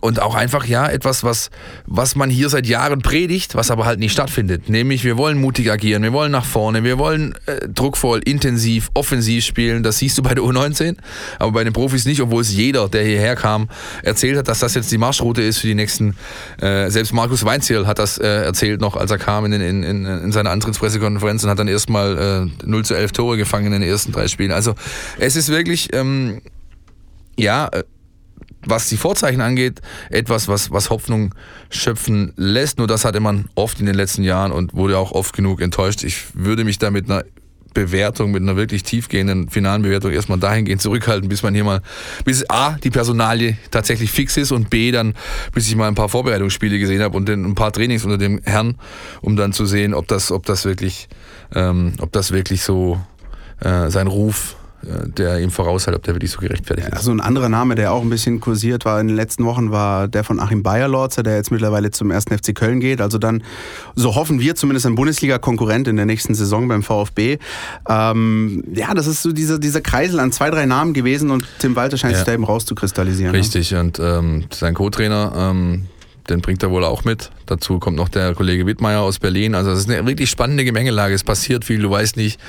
Und auch einfach ja etwas, was, was man hier seit Jahren predigt, was aber halt nicht stattfindet. Nämlich wir wollen mutig agieren, wir wollen nach vorne, wir wollen äh, druckvoll, intensiv, offensiv spielen. Das siehst du bei der U19, aber bei den Profis nicht, obwohl es jeder, der hierher kam, erzählt hat, dass das jetzt die Marschroute ist für die nächsten. Äh, selbst Markus Weinziel hat das äh, erzählt noch, als er kam in, in, in, in seiner Antrittspressekonferenz und hat dann erstmal äh, 0 zu 11 Tore gefangen in den ersten drei Spielen. Also es ist wirklich ähm, ja äh, was die Vorzeichen angeht, etwas, was, was Hoffnung schöpfen lässt. Nur das hatte man oft in den letzten Jahren und wurde auch oft genug enttäuscht. Ich würde mich da mit einer Bewertung, mit einer wirklich tiefgehenden finalen Bewertung erstmal dahingehend zurückhalten, bis man hier mal, bis A, die Personalie tatsächlich fix ist und B, dann, bis ich mal ein paar Vorbereitungsspiele gesehen habe und ein paar Trainings unter dem Herrn, um dann zu sehen, ob das, ob das wirklich, ähm, ob das wirklich so äh, sein Ruf der ihm voraushält, ob der wirklich so gerechtfertigt ist. Also ein anderer Name, der auch ein bisschen kursiert war in den letzten Wochen, war der von Achim Bayerlorzer, der jetzt mittlerweile zum 1. FC Köln geht. Also dann, so hoffen wir zumindest ein Bundesliga-Konkurrent in der nächsten Saison beim VfB. Ähm, ja, das ist so dieser, dieser Kreisel an zwei, drei Namen gewesen und Tim Walter scheint ja. sich da eben rauszukristallisieren. Ne? Richtig, ne? und ähm, sein Co-Trainer, ähm, den bringt er wohl auch mit. Dazu kommt noch der Kollege Wittmeier aus Berlin. Also es ist eine wirklich spannende Gemengelage. Es passiert viel, du weißt nicht,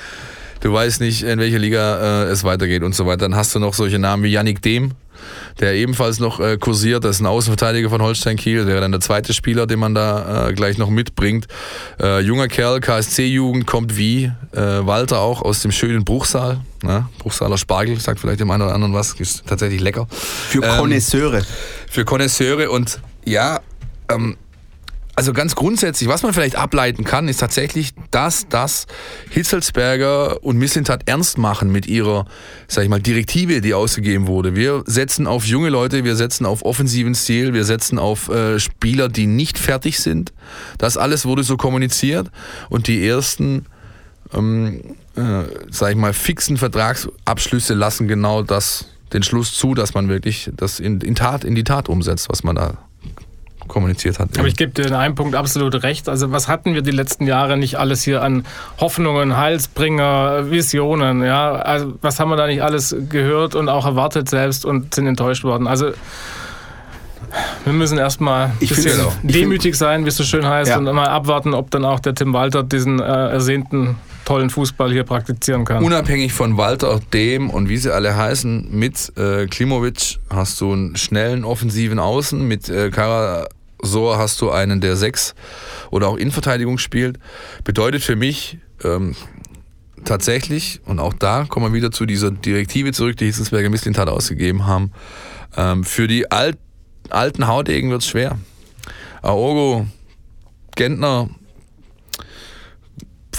du weißt nicht, in welche Liga äh, es weitergeht und so weiter. Dann hast du noch solche Namen wie Yannick Dehm, der ebenfalls noch äh, kursiert. Das ist ein Außenverteidiger von Holstein Kiel. Der wäre dann der zweite Spieler, den man da äh, gleich noch mitbringt. Äh, junger Kerl, KSC-Jugend, kommt wie äh, Walter auch aus dem schönen Bruchsal. Ne? Bruchsaler Spargel, sagt vielleicht dem einen oder anderen was. Ist tatsächlich lecker. Für Konnoisseure. Ähm, für Konnoisseure und ja, ähm, also ganz grundsätzlich, was man vielleicht ableiten kann, ist tatsächlich, dass das Hitzelsberger und Misslintat ernst machen mit ihrer, sag ich mal, Direktive, die ausgegeben wurde. Wir setzen auf junge Leute, wir setzen auf offensiven Stil, wir setzen auf äh, Spieler, die nicht fertig sind. Das alles wurde so kommuniziert und die ersten, ähm, äh, sag ich mal, fixen Vertragsabschlüsse lassen genau das, den Schluss zu, dass man wirklich das in, in Tat, in die Tat umsetzt, was man da kommuniziert hat. Aber ich gebe dir in einem Punkt absolut recht. Also was hatten wir die letzten Jahre nicht alles hier an Hoffnungen, Heilsbringer, Visionen? Ja, also was haben wir da nicht alles gehört und auch erwartet selbst und sind enttäuscht worden? Also wir müssen erstmal bisschen demütig sein, wie es so schön heißt, ja. und mal abwarten, ob dann auch der Tim Walter diesen äh, ersehnten tollen Fußball hier praktizieren kann. Unabhängig von Walter, dem und wie sie alle heißen, mit äh, Klimovic hast du einen schnellen offensiven Außen, mit äh, Kara so hast du einen, der sechs oder auch Innenverteidigung spielt. Bedeutet für mich ähm, tatsächlich, und auch da kommen wir wieder zu dieser Direktive zurück, die Hitzelsberger Misslintat ausgegeben haben, ähm, für die Alt alten Hautegen wird es schwer. Aogo, Gentner,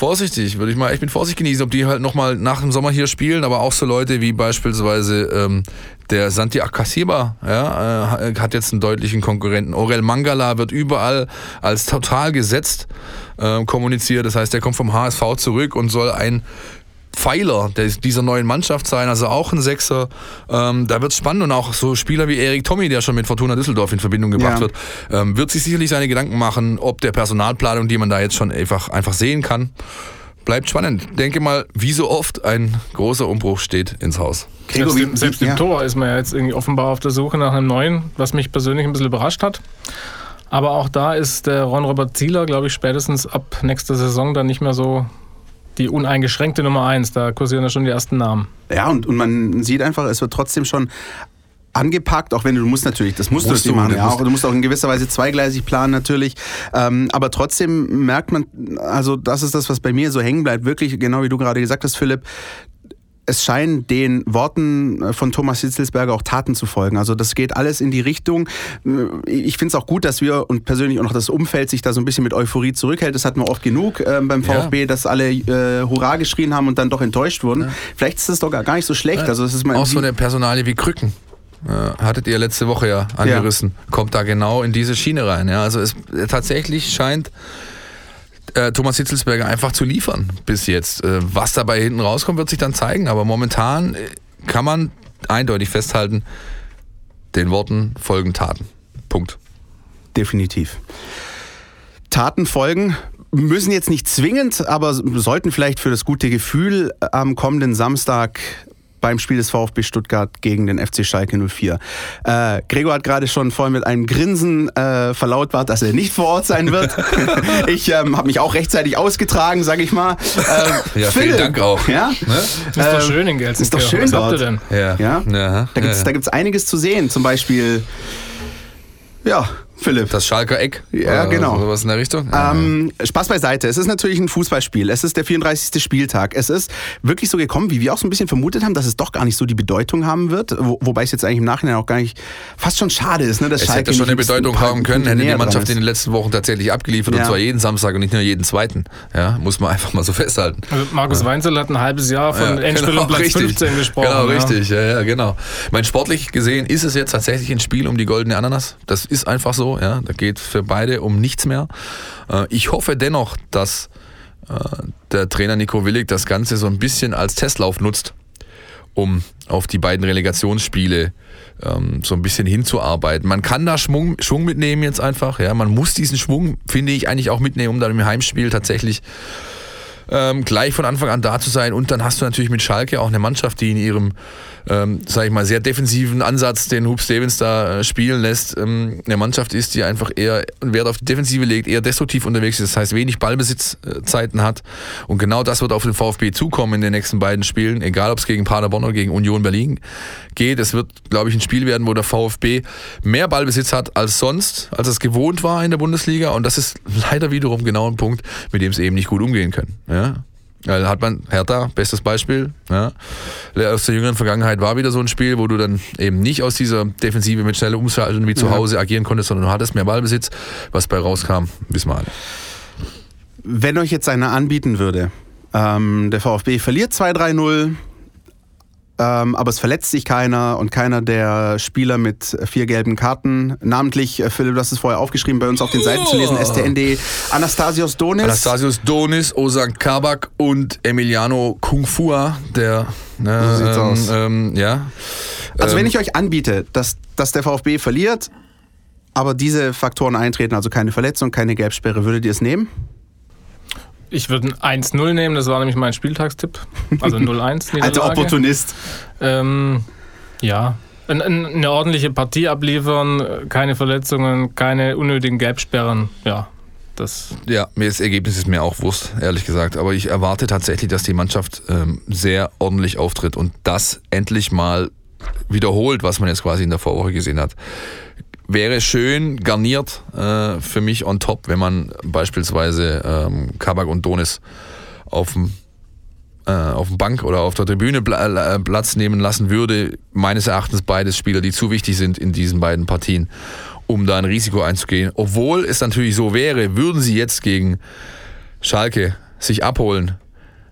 vorsichtig, würde ich mal echt mit Vorsicht genießen, ob die halt nochmal nach dem Sommer hier spielen, aber auch so Leute wie beispielsweise ähm, der Santi Akasiba, ja, äh, hat jetzt einen deutlichen Konkurrenten. Orel Mangala wird überall als total gesetzt äh, kommuniziert, das heißt, der kommt vom HSV zurück und soll ein Pfeiler dieser neuen Mannschaft sein, also auch ein Sechser. Ähm, da wird es spannend und auch so Spieler wie Erik Tommy, der schon mit Fortuna Düsseldorf in Verbindung gebracht ja. wird, ähm, wird sich sicherlich seine Gedanken machen, ob der Personalplanung, die man da jetzt schon einfach, einfach sehen kann, bleibt spannend. Denke mal, wie so oft ein großer Umbruch steht ins Haus. Selbst, im, selbst im ja. Tor ist man ja jetzt irgendwie offenbar auf der Suche nach einem neuen, was mich persönlich ein bisschen überrascht hat. Aber auch da ist der Ron-Robert Zieler, glaube ich, spätestens ab nächster Saison dann nicht mehr so die uneingeschränkte Nummer eins. Da kursieren ja schon die ersten Namen. Ja, und, und man sieht einfach, es wird trotzdem schon angepackt, auch wenn du, du musst natürlich, das musst, musst du, machen, ja, auch, du musst auch in gewisser Weise zweigleisig planen natürlich, ähm, aber trotzdem merkt man, also das ist das, was bei mir so hängen bleibt, wirklich genau wie du gerade gesagt hast, Philipp, es scheinen den Worten äh, von Thomas Hitzelsberger auch Taten zu folgen. Also das geht alles in die Richtung. Äh, ich finde es auch gut, dass wir und persönlich auch noch das Umfeld sich da so ein bisschen mit Euphorie zurückhält. Das hatten wir oft genug äh, beim VfB, ja. dass alle äh, Hurra geschrien haben und dann doch enttäuscht wurden. Ja. Vielleicht ist das doch gar nicht so schlecht. Ja. Also das ist mal auch so eine Personalie wie Krücken. Äh, hattet ihr letzte Woche ja angerissen, kommt da genau in diese Schiene rein. Ja? Also es tatsächlich scheint äh, Thomas Hitzelsberger einfach zu liefern bis jetzt. Äh, was dabei hinten rauskommt, wird sich dann zeigen. Aber momentan äh, kann man eindeutig festhalten, den Worten folgen Taten. Punkt. Definitiv. Taten folgen müssen jetzt nicht zwingend, aber sollten vielleicht für das gute Gefühl am kommenden Samstag beim Spiel des VfB Stuttgart gegen den FC Schalke 04. Äh, Gregor hat gerade schon voll mit einem Grinsen äh, verlautbart, dass er nicht vor Ort sein wird. ich ähm, habe mich auch rechtzeitig ausgetragen, sage ich mal. Äh, ja, vielen Dank auch. Ja? Ne? Ist doch schön in Gelsenkirchen. Ist doch schön Was dort. Denn? Ja. ja? ja. Da gibt es einiges zu sehen. Zum Beispiel, ja, Philipp. Das Schalker Eck. Ja, genau. Sowas in der Richtung. Ähm, Spaß beiseite. Es ist natürlich ein Fußballspiel. Es ist der 34. Spieltag. Es ist wirklich so gekommen, wie wir auch so ein bisschen vermutet haben, dass es doch gar nicht so die Bedeutung haben wird. Wo, wobei es jetzt eigentlich im Nachhinein auch gar nicht fast schon schade ist, ne, dass es Schalke hätte schon eine Bedeutung haben können, hätte die Mannschaft in den letzten Wochen tatsächlich abgeliefert. Ja. Und zwar jeden Samstag und nicht nur jeden zweiten. Ja, muss man einfach mal so festhalten. Also Markus ja. Weinzel hat ein halbes Jahr von ja, Endspiel genau, Platz richtig. 15 gesprochen. Genau, richtig. Ja, ja, genau. Mein sportlich gesehen ist es jetzt tatsächlich ein Spiel um die goldene Ananas. Das ist einfach so. Ja, da geht für beide um nichts mehr. Äh, ich hoffe dennoch, dass äh, der Trainer Nico Willig das Ganze so ein bisschen als Testlauf nutzt, um auf die beiden Relegationsspiele ähm, so ein bisschen hinzuarbeiten. Man kann da Schwung, Schwung mitnehmen jetzt einfach. Ja, man muss diesen Schwung, finde ich, eigentlich auch mitnehmen, um dann im Heimspiel tatsächlich ähm, gleich von Anfang an da zu sein. Und dann hast du natürlich mit Schalke auch eine Mannschaft, die in ihrem ähm, sage ich mal, sehr defensiven Ansatz, den Hub Stevens da äh, spielen lässt, ähm, eine Mannschaft ist, die einfach eher Wert auf die Defensive legt, eher destruktiv unterwegs ist, das heißt wenig Ballbesitzzeiten hat. Und genau das wird auf den VfB zukommen in den nächsten beiden Spielen, egal ob es gegen Paderborn oder gegen Union Berlin geht. Es wird, glaube ich, ein Spiel werden, wo der VfB mehr Ballbesitz hat als sonst, als es gewohnt war in der Bundesliga. Und das ist leider wiederum genau ein Punkt, mit dem sie eben nicht gut umgehen können. Ja? Da hat man Hertha, bestes Beispiel. Ja. Aus der jüngeren Vergangenheit war wieder so ein Spiel, wo du dann eben nicht aus dieser Defensive mit schneller Umschalten wie zu Hause agieren konntest, sondern du hattest mehr Ballbesitz. Was bei rauskam, wissen wir alle. Wenn euch jetzt einer anbieten würde, ähm, der VfB verliert 2-3-0, ähm, aber es verletzt sich keiner und keiner der Spieler mit vier gelben Karten. Namentlich, äh, Philipp, du hast es vorher aufgeschrieben, bei uns auf den Seiten zu lesen, STND, Anastasios Donis. Anastasios Donis, Osan Kabak und Emiliano Kungfua, der... Ne, so sieht's ähm, aus. Ähm, ja. Also wenn ähm, ich euch anbiete, dass, dass der VfB verliert, aber diese Faktoren eintreten, also keine Verletzung, keine Gelbsperre, würdet ihr es nehmen? Ich würde ein 1-0 nehmen, das war nämlich mein Spieltagstipp. Also 0-1. Als Opportunist. Ähm, ja. Eine ordentliche Partie abliefern, keine Verletzungen, keine unnötigen Gelbsperren. Ja, das. Ja, mir das Ergebnis ist mir auch Wurst, ehrlich gesagt. Aber ich erwarte tatsächlich, dass die Mannschaft ähm, sehr ordentlich auftritt und das endlich mal wiederholt, was man jetzt quasi in der Vorwoche gesehen hat wäre schön garniert äh, für mich on top, wenn man beispielsweise ähm, Kabak und Donis auf dem äh, auf dem Bank oder auf der Tribüne Platz nehmen lassen würde. Meines Erachtens beides Spieler, die zu wichtig sind in diesen beiden Partien, um da ein Risiko einzugehen. Obwohl es natürlich so wäre, würden sie jetzt gegen Schalke sich abholen,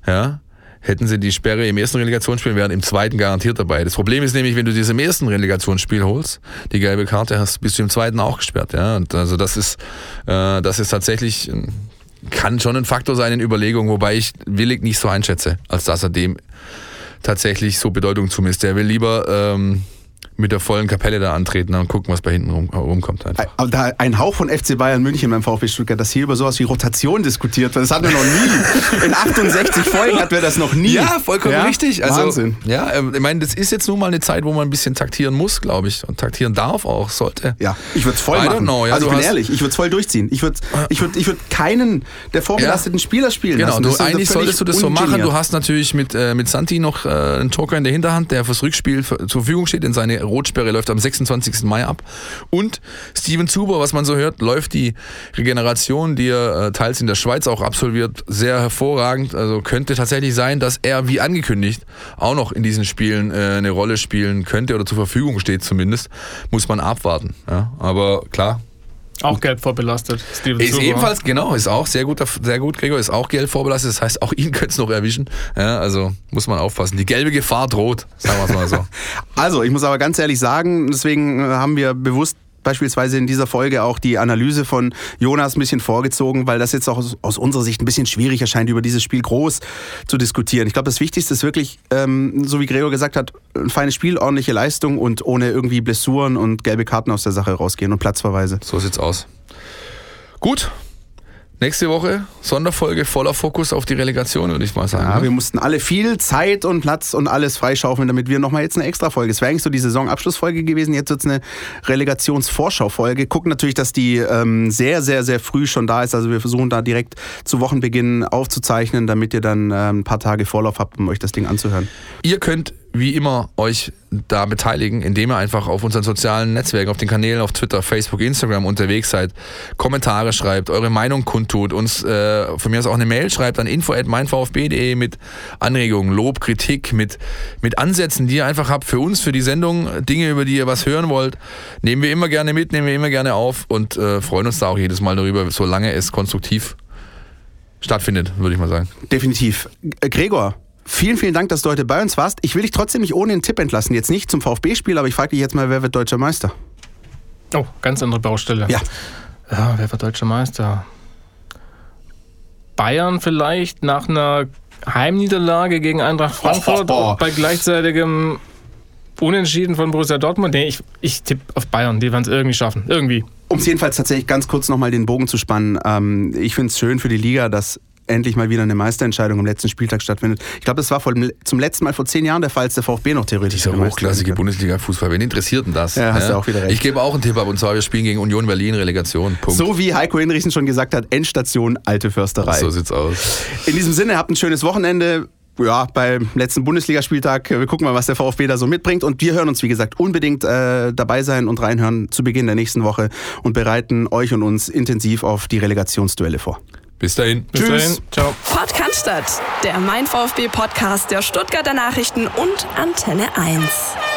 ja, hätten sie die Sperre im ersten Relegationsspiel, wären im zweiten garantiert dabei. Das Problem ist nämlich, wenn du diese im ersten Relegationsspiel holst, die gelbe Karte hast, bist du im zweiten auch gesperrt. Ja? Und also das ist, äh, das ist tatsächlich, kann schon ein Faktor sein in Überlegungen, wobei ich Willig nicht so einschätze, als dass er dem tatsächlich so Bedeutung zumisst. Der will lieber ähm, mit der vollen Kapelle da antreten und gucken, was bei hinten rum, rumkommt. Einfach. Da ein Hauch von FC Bayern München beim VfB Stuttgart, dass hier über sowas wie Rotation diskutiert wird. Das hatten wir noch nie. In 68 Folgen hatten wir das noch nie. Ja, vollkommen ja? richtig. Also, Wahnsinn. Ja, ähm, ich meine, das ist jetzt nun mal eine Zeit, wo man ein bisschen taktieren muss, glaube ich. Und taktieren darf auch, sollte. Ja, ich würde es voll I machen. Know, ja, also ich bin ehrlich, ich würde es voll durchziehen. Ich würde ich würd, ich würd keinen der vorbelasteten ja. Spieler spielen genau, lassen. Genau, eigentlich solltest du das so machen. Du hast natürlich mit, äh, mit Santi noch äh, einen Joker in der Hinterhand, der fürs Rückspiel zur Verfügung steht in seine Rotsperre läuft am 26. Mai ab. Und Steven Zuber, was man so hört, läuft die Regeneration, die er äh, teils in der Schweiz auch absolviert, sehr hervorragend. Also könnte tatsächlich sein, dass er, wie angekündigt, auch noch in diesen Spielen äh, eine Rolle spielen könnte oder zur Verfügung steht zumindest. Muss man abwarten. Ja? Aber klar, auch gelb vorbelastet. Steven ist Zuber. ebenfalls, genau, ist auch sehr gut, sehr gut, Gregor, ist auch gelb vorbelastet. Das heißt, auch ihn könnte es noch erwischen. Ja, also muss man aufpassen. Die gelbe Gefahr droht, sagen wir es mal so. also, ich muss aber ganz ehrlich sagen, deswegen haben wir bewusst beispielsweise in dieser Folge auch die Analyse von Jonas ein bisschen vorgezogen, weil das jetzt auch aus, unserer Sicht ein bisschen schwierig erscheint, über dieses Spiel groß zu diskutieren. Ich glaube, das Wichtigste ist wirklich, ähm, so wie Gregor gesagt hat, ein feines Spiel, ordentliche Leistung und ohne irgendwie Blessuren und gelbe Karten aus der Sache rausgehen und Platzverweise. So sieht's aus. Gut, Nächste Woche Sonderfolge voller Fokus auf die Relegation, würde ich mal sagen. Ja, ne? wir mussten alle viel Zeit und Platz und alles freischaufeln, damit wir nochmal jetzt eine extra Folge. Es wäre eigentlich so die Saisonabschlussfolge gewesen, jetzt wird es eine Relegationsvorschaufolge. Gucken natürlich, dass die ähm, sehr, sehr, sehr früh schon da ist. Also wir versuchen da direkt zu Wochenbeginn aufzuzeichnen, damit ihr dann ähm, ein paar Tage Vorlauf habt, um euch das Ding anzuhören. Ihr könnt wie immer euch da beteiligen, indem ihr einfach auf unseren sozialen Netzwerken, auf den Kanälen, auf Twitter, Facebook, Instagram unterwegs seid, Kommentare schreibt, eure Meinung kundtut, uns äh, von mir aus auch eine Mail schreibt an info@meinvfb.de mit Anregungen, Lob, Kritik, mit, mit Ansätzen, die ihr einfach habt für uns, für die Sendung, Dinge, über die ihr was hören wollt, nehmen wir immer gerne mit, nehmen wir immer gerne auf und äh, freuen uns da auch jedes Mal darüber, solange es konstruktiv stattfindet, würde ich mal sagen. Definitiv. Gregor, Vielen, vielen Dank, dass du heute bei uns warst. Ich will dich trotzdem nicht ohne einen Tipp entlassen. Jetzt nicht zum VfB-Spiel, aber ich frage dich jetzt mal, wer wird deutscher Meister? Oh, ganz andere Baustelle. Ja. Ja, wer wird deutscher Meister? Bayern vielleicht nach einer Heimniederlage gegen Eintracht Frankfurt oh, oh, oh. bei gleichzeitigem Unentschieden von Borussia Dortmund. Nee, ich, ich tippe auf Bayern, die werden es irgendwie schaffen. Irgendwie. Um es jedenfalls tatsächlich ganz kurz nochmal den Bogen zu spannen. Ähm, ich finde es schön für die Liga, dass endlich mal wieder eine Meisterentscheidung am letzten Spieltag stattfindet. Ich glaube, das war vor, zum letzten Mal vor zehn Jahren der Fall, als der VfB noch theoretisch Dieser hochklassige Bundesliga-Fußball. Wen interessiert denn das? Ja, hast ja? du auch wieder recht. Ich gebe auch einen Tipp ab und zwar, wir spielen gegen Union Berlin Relegation. Punkt. So wie Heiko Hinrichsen schon gesagt hat, Endstation Alte Försterei. So sieht's aus. In diesem Sinne, habt ein schönes Wochenende ja, beim letzten Bundesligaspieltag. Wir gucken mal, was der VfB da so mitbringt. Und wir hören uns, wie gesagt, unbedingt äh, dabei sein und reinhören zu Beginn der nächsten Woche und bereiten euch und uns intensiv auf die Relegationsduelle vor. Bis dahin. Bis Tschüss. Dahin. Ciao. Podcast, der Mein VfB Podcast der Stuttgarter Nachrichten und Antenne 1.